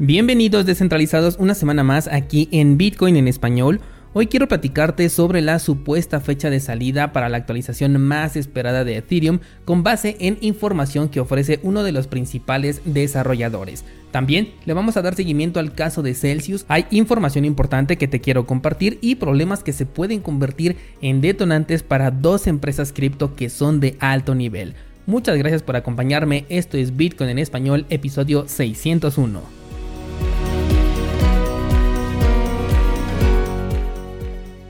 Bienvenidos descentralizados una semana más aquí en Bitcoin en español. Hoy quiero platicarte sobre la supuesta fecha de salida para la actualización más esperada de Ethereum con base en información que ofrece uno de los principales desarrolladores. También le vamos a dar seguimiento al caso de Celsius, hay información importante que te quiero compartir y problemas que se pueden convertir en detonantes para dos empresas cripto que son de alto nivel. Muchas gracias por acompañarme, esto es Bitcoin en español, episodio 601.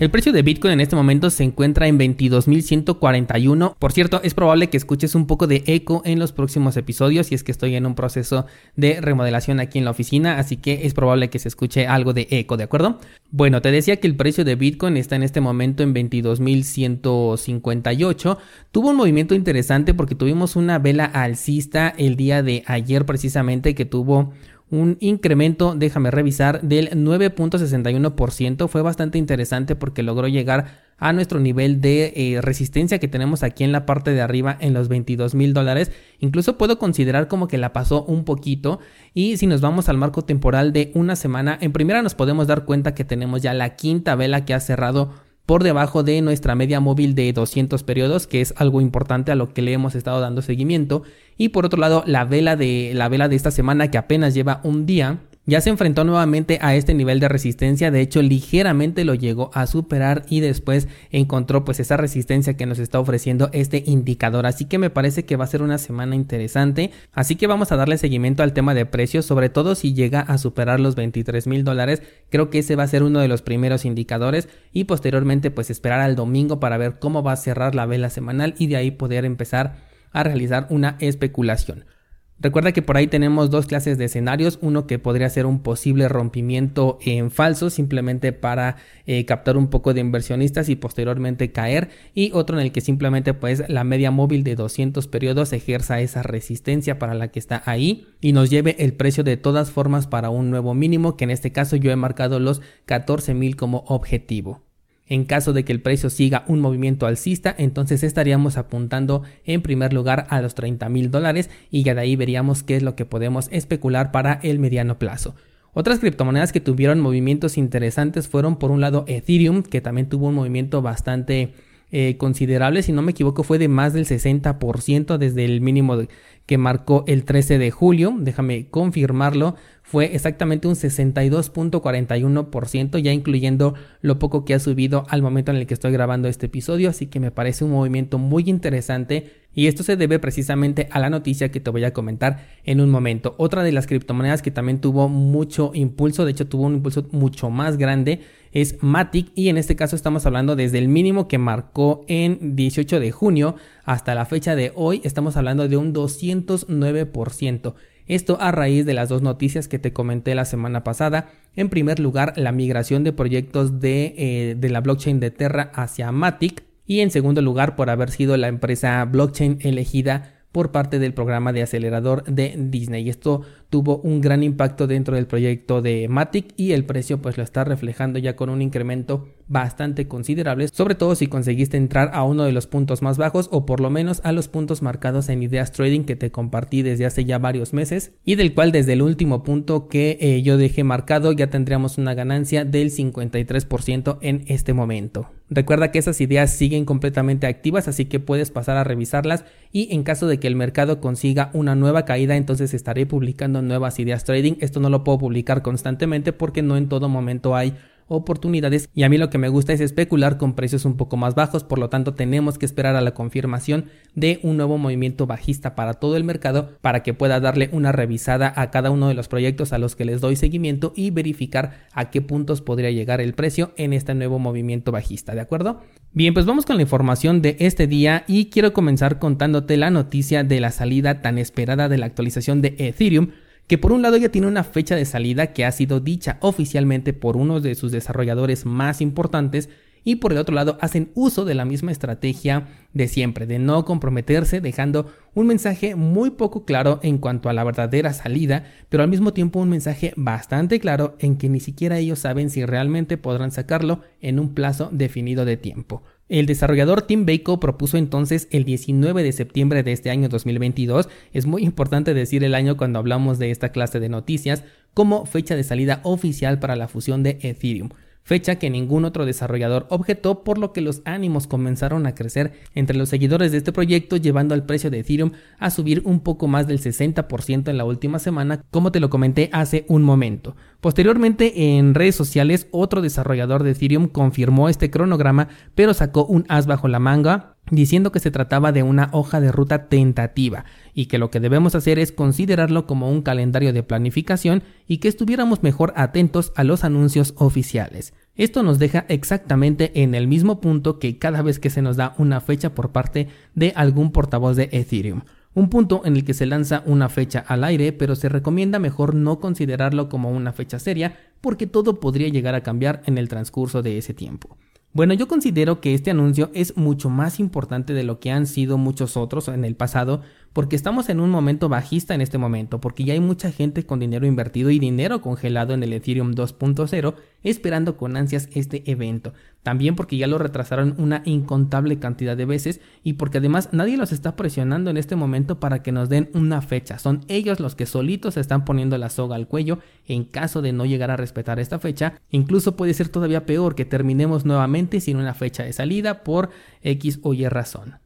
El precio de Bitcoin en este momento se encuentra en 22.141. Por cierto, es probable que escuches un poco de eco en los próximos episodios y es que estoy en un proceso de remodelación aquí en la oficina, así que es probable que se escuche algo de eco, ¿de acuerdo? Bueno, te decía que el precio de Bitcoin está en este momento en 22.158. Tuvo un movimiento interesante porque tuvimos una vela alcista el día de ayer precisamente que tuvo un incremento, déjame revisar, del 9.61%. Fue bastante interesante porque logró llegar a nuestro nivel de eh, resistencia que tenemos aquí en la parte de arriba en los 22 mil dólares. Incluso puedo considerar como que la pasó un poquito. Y si nos vamos al marco temporal de una semana, en primera nos podemos dar cuenta que tenemos ya la quinta vela que ha cerrado por debajo de nuestra media móvil de 200 periodos, que es algo importante a lo que le hemos estado dando seguimiento. Y por otro lado, la vela de la vela de esta semana que apenas lleva un día ya se enfrentó nuevamente a este nivel de resistencia, de hecho ligeramente lo llegó a superar y después encontró pues esa resistencia que nos está ofreciendo este indicador, así que me parece que va a ser una semana interesante, así que vamos a darle seguimiento al tema de precios, sobre todo si llega a superar los 23 mil dólares, creo que ese va a ser uno de los primeros indicadores y posteriormente pues esperar al domingo para ver cómo va a cerrar la vela semanal y de ahí poder empezar a realizar una especulación. Recuerda que por ahí tenemos dos clases de escenarios, uno que podría ser un posible rompimiento en falso simplemente para eh, captar un poco de inversionistas y posteriormente caer y otro en el que simplemente pues la media móvil de 200 periodos ejerza esa resistencia para la que está ahí y nos lleve el precio de todas formas para un nuevo mínimo que en este caso yo he marcado los 14.000 como objetivo. En caso de que el precio siga un movimiento alcista, entonces estaríamos apuntando en primer lugar a los 30 mil dólares y ya de ahí veríamos qué es lo que podemos especular para el mediano plazo. Otras criptomonedas que tuvieron movimientos interesantes fueron por un lado Ethereum, que también tuvo un movimiento bastante eh, considerable, si no me equivoco fue de más del 60% desde el mínimo que marcó el 13 de julio, déjame confirmarlo, fue exactamente un 62.41%, ya incluyendo lo poco que ha subido al momento en el que estoy grabando este episodio, así que me parece un movimiento muy interesante y esto se debe precisamente a la noticia que te voy a comentar en un momento. Otra de las criptomonedas que también tuvo mucho impulso, de hecho tuvo un impulso mucho más grande, es Matic y en este caso estamos hablando desde el mínimo que marcó en 18 de junio hasta la fecha de hoy, estamos hablando de un 209%. Esto a raíz de las dos noticias que te comenté la semana pasada. En primer lugar, la migración de proyectos de, eh, de la blockchain de Terra hacia Matic. Y en segundo lugar, por haber sido la empresa blockchain elegida por parte del programa de acelerador de Disney. Esto tuvo un gran impacto dentro del proyecto de Matic y el precio pues lo está reflejando ya con un incremento bastante considerable, sobre todo si conseguiste entrar a uno de los puntos más bajos o por lo menos a los puntos marcados en Ideas Trading que te compartí desde hace ya varios meses y del cual desde el último punto que eh, yo dejé marcado ya tendríamos una ganancia del 53% en este momento. Recuerda que esas ideas siguen completamente activas, así que puedes pasar a revisarlas y en caso de que el mercado consiga una nueva caída, entonces estaré publicando nuevas ideas trading. Esto no lo puedo publicar constantemente porque no en todo momento hay oportunidades y a mí lo que me gusta es especular con precios un poco más bajos, por lo tanto tenemos que esperar a la confirmación de un nuevo movimiento bajista para todo el mercado para que pueda darle una revisada a cada uno de los proyectos a los que les doy seguimiento y verificar a qué puntos podría llegar el precio en este nuevo movimiento bajista, ¿de acuerdo? Bien, pues vamos con la información de este día y quiero comenzar contándote la noticia de la salida tan esperada de la actualización de Ethereum que por un lado ya tiene una fecha de salida que ha sido dicha oficialmente por uno de sus desarrolladores más importantes y por el otro lado hacen uso de la misma estrategia de siempre, de no comprometerse, dejando un mensaje muy poco claro en cuanto a la verdadera salida, pero al mismo tiempo un mensaje bastante claro en que ni siquiera ellos saben si realmente podrán sacarlo en un plazo definido de tiempo. El desarrollador Tim Bako propuso entonces el 19 de septiembre de este año 2022. Es muy importante decir el año cuando hablamos de esta clase de noticias, como fecha de salida oficial para la fusión de Ethereum fecha que ningún otro desarrollador objetó, por lo que los ánimos comenzaron a crecer entre los seguidores de este proyecto, llevando al precio de Ethereum a subir un poco más del 60% en la última semana, como te lo comenté hace un momento. Posteriormente, en redes sociales, otro desarrollador de Ethereum confirmó este cronograma, pero sacó un as bajo la manga diciendo que se trataba de una hoja de ruta tentativa y que lo que debemos hacer es considerarlo como un calendario de planificación y que estuviéramos mejor atentos a los anuncios oficiales. Esto nos deja exactamente en el mismo punto que cada vez que se nos da una fecha por parte de algún portavoz de Ethereum. Un punto en el que se lanza una fecha al aire, pero se recomienda mejor no considerarlo como una fecha seria porque todo podría llegar a cambiar en el transcurso de ese tiempo. Bueno, yo considero que este anuncio es mucho más importante de lo que han sido muchos otros en el pasado, porque estamos en un momento bajista en este momento, porque ya hay mucha gente con dinero invertido y dinero congelado en el Ethereum 2.0 esperando con ansias este evento. También porque ya lo retrasaron una incontable cantidad de veces y porque además nadie los está presionando en este momento para que nos den una fecha. Son ellos los que solitos están poniendo la soga al cuello en caso de no llegar a respetar esta fecha. Incluso puede ser todavía peor que terminemos nuevamente sin una fecha de salida por X o Y razón.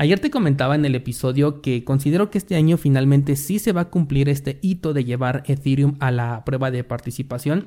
Ayer te comentaba en el episodio que considero que este año finalmente sí se va a cumplir este hito de llevar Ethereum a la prueba de participación,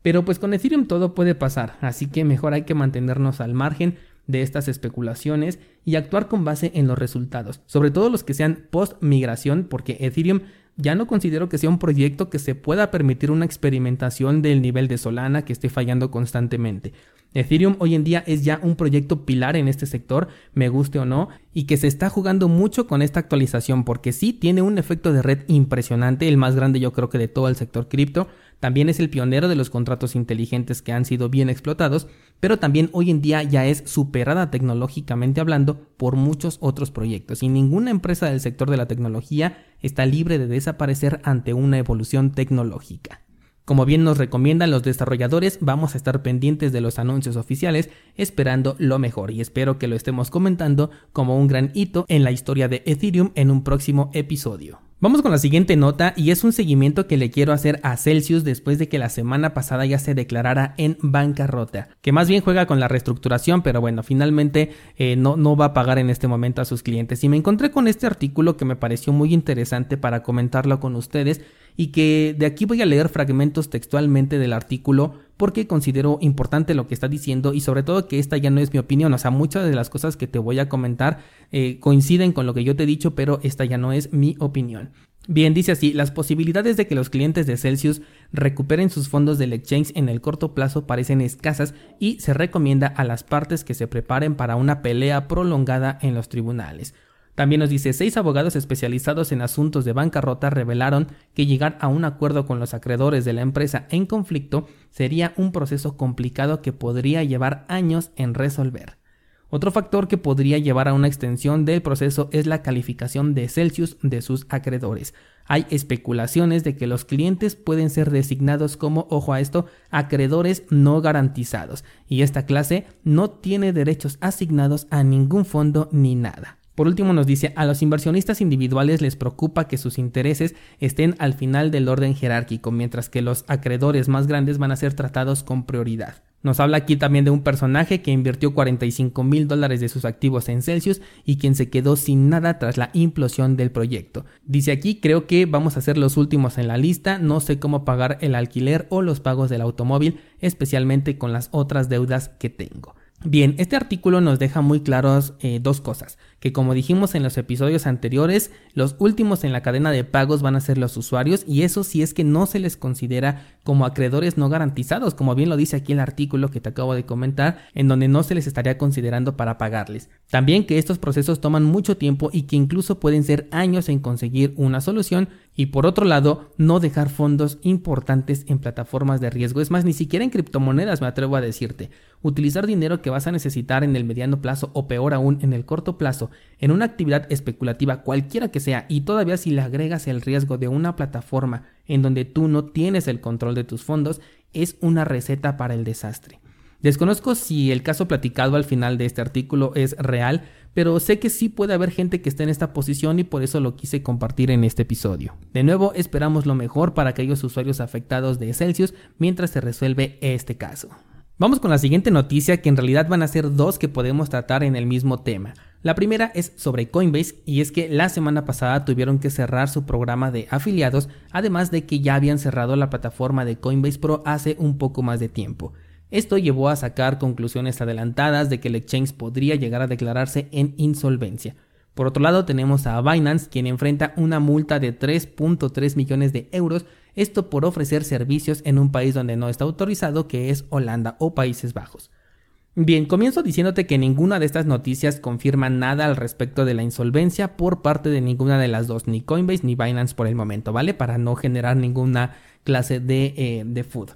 pero pues con Ethereum todo puede pasar, así que mejor hay que mantenernos al margen de estas especulaciones y actuar con base en los resultados, sobre todo los que sean post migración, porque Ethereum ya no considero que sea un proyecto que se pueda permitir una experimentación del nivel de Solana que esté fallando constantemente. Ethereum hoy en día es ya un proyecto pilar en este sector, me guste o no, y que se está jugando mucho con esta actualización porque sí tiene un efecto de red impresionante, el más grande yo creo que de todo el sector cripto, también es el pionero de los contratos inteligentes que han sido bien explotados, pero también hoy en día ya es superada tecnológicamente hablando por muchos otros proyectos y ninguna empresa del sector de la tecnología está libre de desaparecer ante una evolución tecnológica. Como bien nos recomiendan los desarrolladores, vamos a estar pendientes de los anuncios oficiales esperando lo mejor y espero que lo estemos comentando como un gran hito en la historia de Ethereum en un próximo episodio. Vamos con la siguiente nota y es un seguimiento que le quiero hacer a Celsius después de que la semana pasada ya se declarara en bancarrota, que más bien juega con la reestructuración, pero bueno, finalmente eh, no, no va a pagar en este momento a sus clientes. Y me encontré con este artículo que me pareció muy interesante para comentarlo con ustedes y que de aquí voy a leer fragmentos textualmente del artículo porque considero importante lo que está diciendo y sobre todo que esta ya no es mi opinión, o sea, muchas de las cosas que te voy a comentar eh, coinciden con lo que yo te he dicho, pero esta ya no es mi opinión. Bien, dice así, las posibilidades de que los clientes de Celsius recuperen sus fondos del exchange en el corto plazo parecen escasas y se recomienda a las partes que se preparen para una pelea prolongada en los tribunales. También nos dice, seis abogados especializados en asuntos de bancarrota revelaron que llegar a un acuerdo con los acreedores de la empresa en conflicto sería un proceso complicado que podría llevar años en resolver. Otro factor que podría llevar a una extensión del proceso es la calificación de Celsius de sus acreedores. Hay especulaciones de que los clientes pueden ser designados como, ojo a esto, acreedores no garantizados, y esta clase no tiene derechos asignados a ningún fondo ni nada. Por último nos dice, a los inversionistas individuales les preocupa que sus intereses estén al final del orden jerárquico, mientras que los acreedores más grandes van a ser tratados con prioridad. Nos habla aquí también de un personaje que invirtió 45 mil dólares de sus activos en Celsius y quien se quedó sin nada tras la implosión del proyecto. Dice aquí, creo que vamos a ser los últimos en la lista, no sé cómo pagar el alquiler o los pagos del automóvil, especialmente con las otras deudas que tengo. Bien, este artículo nos deja muy claros eh, dos cosas, que como dijimos en los episodios anteriores, los últimos en la cadena de pagos van a ser los usuarios y eso si es que no se les considera como acreedores no garantizados, como bien lo dice aquí el artículo que te acabo de comentar, en donde no se les estaría considerando para pagarles. También que estos procesos toman mucho tiempo y que incluso pueden ser años en conseguir una solución y por otro lado, no dejar fondos importantes en plataformas de riesgo. Es más, ni siquiera en criptomonedas me atrevo a decirte. Utilizar dinero que vas a necesitar en el mediano plazo o peor aún en el corto plazo en una actividad especulativa cualquiera que sea y todavía si le agregas el riesgo de una plataforma en donde tú no tienes el control de tus fondos, es una receta para el desastre. Desconozco si el caso platicado al final de este artículo es real, pero sé que sí puede haber gente que esté en esta posición y por eso lo quise compartir en este episodio. De nuevo, esperamos lo mejor para aquellos usuarios afectados de Celsius mientras se resuelve este caso. Vamos con la siguiente noticia que en realidad van a ser dos que podemos tratar en el mismo tema. La primera es sobre Coinbase y es que la semana pasada tuvieron que cerrar su programa de afiliados, además de que ya habían cerrado la plataforma de Coinbase Pro hace un poco más de tiempo. Esto llevó a sacar conclusiones adelantadas de que el exchange podría llegar a declararse en insolvencia. Por otro lado tenemos a Binance quien enfrenta una multa de 3.3 millones de euros esto por ofrecer servicios en un país donde no está autorizado, que es Holanda o Países Bajos. Bien, comienzo diciéndote que ninguna de estas noticias confirma nada al respecto de la insolvencia por parte de ninguna de las dos, ni Coinbase ni Binance por el momento, ¿vale? Para no generar ninguna clase de, eh, de food.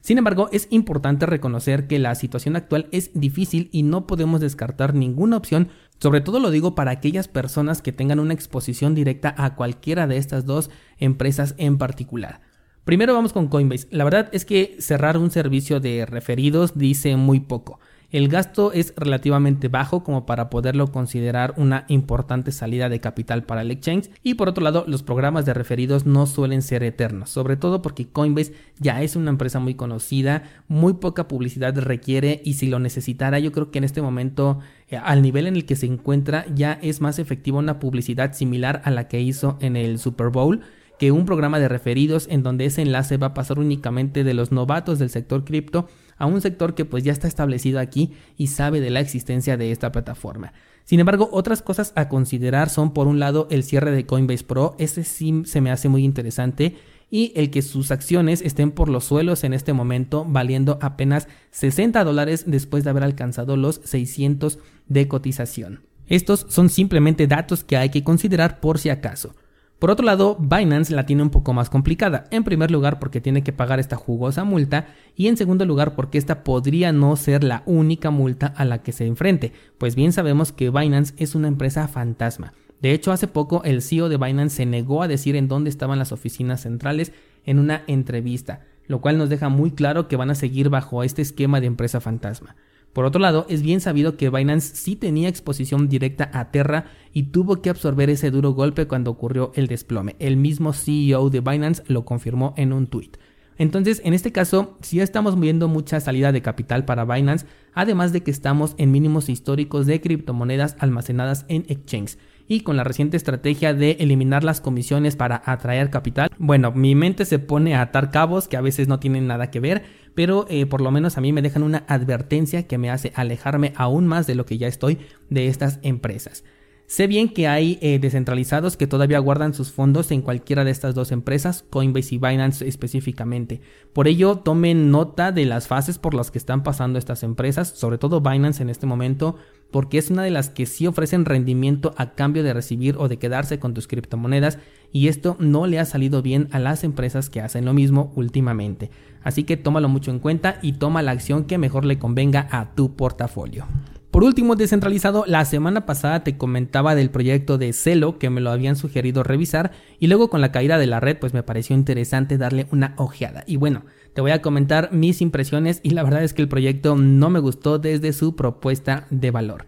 Sin embargo, es importante reconocer que la situación actual es difícil y no podemos descartar ninguna opción, sobre todo lo digo para aquellas personas que tengan una exposición directa a cualquiera de estas dos empresas en particular. Primero vamos con Coinbase. La verdad es que cerrar un servicio de referidos dice muy poco. El gasto es relativamente bajo como para poderlo considerar una importante salida de capital para el exchange. Y por otro lado los programas de referidos no suelen ser eternos, sobre todo porque Coinbase ya es una empresa muy conocida, muy poca publicidad requiere y si lo necesitara yo creo que en este momento eh, al nivel en el que se encuentra ya es más efectiva una publicidad similar a la que hizo en el Super Bowl que un programa de referidos en donde ese enlace va a pasar únicamente de los novatos del sector cripto a un sector que pues ya está establecido aquí y sabe de la existencia de esta plataforma. Sin embargo, otras cosas a considerar son por un lado el cierre de Coinbase Pro, ese sí se me hace muy interesante y el que sus acciones estén por los suelos en este momento valiendo apenas 60 dólares después de haber alcanzado los 600 de cotización. Estos son simplemente datos que hay que considerar por si acaso. Por otro lado, Binance la tiene un poco más complicada, en primer lugar porque tiene que pagar esta jugosa multa y en segundo lugar porque esta podría no ser la única multa a la que se enfrente, pues bien sabemos que Binance es una empresa fantasma. De hecho, hace poco el CEO de Binance se negó a decir en dónde estaban las oficinas centrales en una entrevista, lo cual nos deja muy claro que van a seguir bajo este esquema de empresa fantasma. Por otro lado, es bien sabido que Binance sí tenía exposición directa a Terra y tuvo que absorber ese duro golpe cuando ocurrió el desplome. El mismo CEO de Binance lo confirmó en un tweet. Entonces, en este caso, sí estamos viendo mucha salida de capital para Binance, además de que estamos en mínimos históricos de criptomonedas almacenadas en exchange y con la reciente estrategia de eliminar las comisiones para atraer capital, bueno, mi mente se pone a atar cabos que a veces no tienen nada que ver, pero eh, por lo menos a mí me dejan una advertencia que me hace alejarme aún más de lo que ya estoy de estas empresas. Sé bien que hay eh, descentralizados que todavía guardan sus fondos en cualquiera de estas dos empresas, Coinbase y Binance específicamente. Por ello, tomen nota de las fases por las que están pasando estas empresas, sobre todo Binance en este momento, porque es una de las que sí ofrecen rendimiento a cambio de recibir o de quedarse con tus criptomonedas y esto no le ha salido bien a las empresas que hacen lo mismo últimamente. Así que tómalo mucho en cuenta y toma la acción que mejor le convenga a tu portafolio. Por último, descentralizado, la semana pasada te comentaba del proyecto de Celo que me lo habían sugerido revisar y luego con la caída de la red pues me pareció interesante darle una ojeada. Y bueno, te voy a comentar mis impresiones y la verdad es que el proyecto no me gustó desde su propuesta de valor.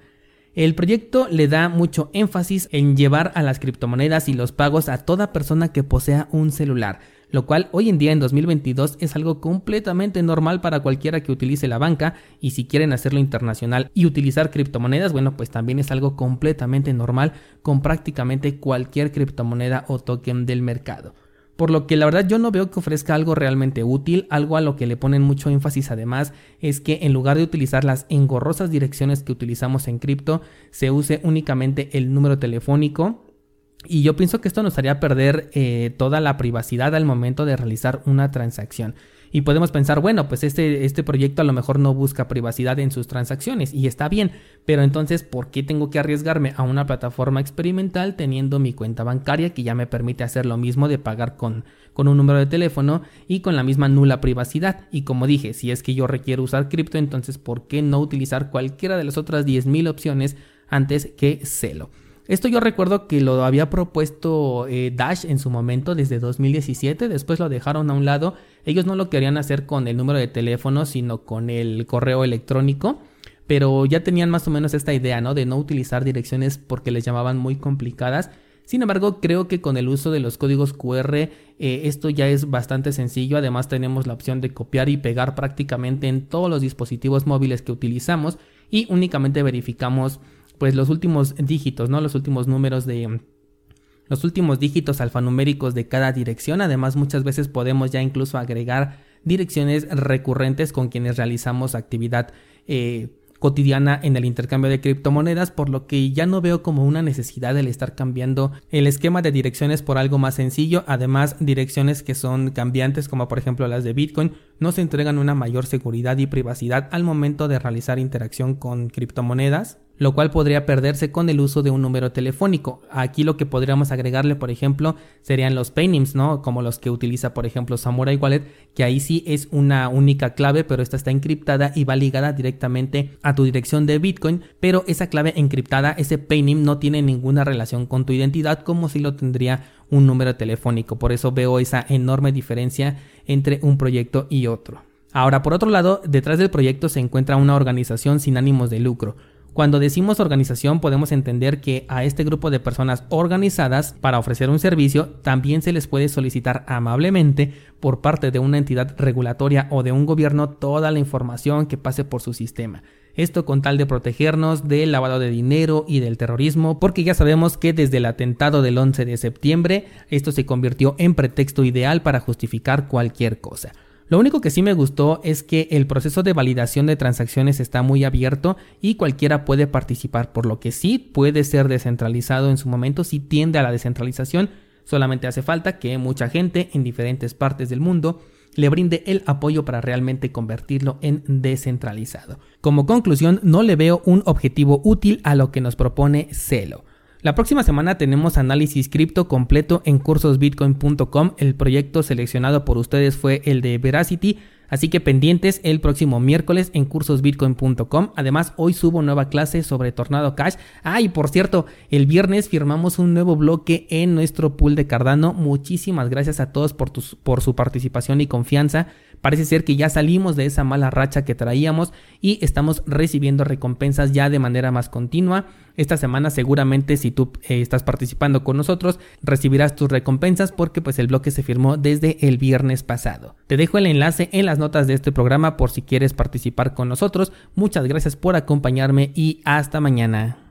El proyecto le da mucho énfasis en llevar a las criptomonedas y los pagos a toda persona que posea un celular lo cual hoy en día en 2022 es algo completamente normal para cualquiera que utilice la banca y si quieren hacerlo internacional y utilizar criptomonedas, bueno, pues también es algo completamente normal con prácticamente cualquier criptomoneda o token del mercado. Por lo que la verdad yo no veo que ofrezca algo realmente útil, algo a lo que le ponen mucho énfasis además es que en lugar de utilizar las engorrosas direcciones que utilizamos en cripto, se use únicamente el número telefónico y yo pienso que esto nos haría perder eh, toda la privacidad al momento de realizar una transacción. Y podemos pensar, bueno, pues este, este proyecto a lo mejor no busca privacidad en sus transacciones y está bien, pero entonces, ¿por qué tengo que arriesgarme a una plataforma experimental teniendo mi cuenta bancaria que ya me permite hacer lo mismo de pagar con, con un número de teléfono y con la misma nula privacidad? Y como dije, si es que yo requiero usar cripto, entonces, ¿por qué no utilizar cualquiera de las otras 10.000 opciones antes que Celo? Esto yo recuerdo que lo había propuesto eh, Dash en su momento desde 2017, después lo dejaron a un lado. Ellos no lo querían hacer con el número de teléfono, sino con el correo electrónico. pero ya tenían más o menos esta idea, ¿no? De no utilizar direcciones porque les llamaban muy complicadas. Sin embargo, creo que con el uso de los códigos QR eh, esto ya es bastante sencillo. Además tenemos la opción de copiar y pegar prácticamente en todos los dispositivos móviles que utilizamos y únicamente verificamos pues los últimos dígitos, ¿no? Los últimos números de los últimos dígitos alfanuméricos de cada dirección. Además, muchas veces podemos ya incluso agregar direcciones recurrentes con quienes realizamos actividad eh, cotidiana en el intercambio de criptomonedas, por lo que ya no veo como una necesidad el estar cambiando el esquema de direcciones por algo más sencillo. Además, direcciones que son cambiantes, como por ejemplo las de Bitcoin, nos entregan una mayor seguridad y privacidad al momento de realizar interacción con criptomonedas lo cual podría perderse con el uso de un número telefónico. Aquí lo que podríamos agregarle, por ejemplo, serían los paynims, ¿no? Como los que utiliza, por ejemplo, Samurai Wallet, que ahí sí es una única clave, pero esta está encriptada y va ligada directamente a tu dirección de Bitcoin, pero esa clave encriptada, ese paynim, no tiene ninguna relación con tu identidad como si lo tendría un número telefónico. Por eso veo esa enorme diferencia entre un proyecto y otro. Ahora, por otro lado, detrás del proyecto se encuentra una organización sin ánimos de lucro, cuando decimos organización podemos entender que a este grupo de personas organizadas para ofrecer un servicio también se les puede solicitar amablemente por parte de una entidad regulatoria o de un gobierno toda la información que pase por su sistema. Esto con tal de protegernos del lavado de dinero y del terrorismo, porque ya sabemos que desde el atentado del 11 de septiembre esto se convirtió en pretexto ideal para justificar cualquier cosa. Lo único que sí me gustó es que el proceso de validación de transacciones está muy abierto y cualquiera puede participar, por lo que sí puede ser descentralizado en su momento, sí tiende a la descentralización, solamente hace falta que mucha gente en diferentes partes del mundo le brinde el apoyo para realmente convertirlo en descentralizado. Como conclusión, no le veo un objetivo útil a lo que nos propone Celo. La próxima semana tenemos análisis cripto completo en cursosbitcoin.com. El proyecto seleccionado por ustedes fue el de Veracity, así que pendientes el próximo miércoles en cursosbitcoin.com. Además, hoy subo nueva clase sobre Tornado Cash. Ah, y por cierto, el viernes firmamos un nuevo bloque en nuestro pool de Cardano. Muchísimas gracias a todos por, por su participación y confianza. Parece ser que ya salimos de esa mala racha que traíamos y estamos recibiendo recompensas ya de manera más continua. Esta semana seguramente si tú eh, estás participando con nosotros recibirás tus recompensas porque pues el bloque se firmó desde el viernes pasado. Te dejo el enlace en las notas de este programa por si quieres participar con nosotros. Muchas gracias por acompañarme y hasta mañana.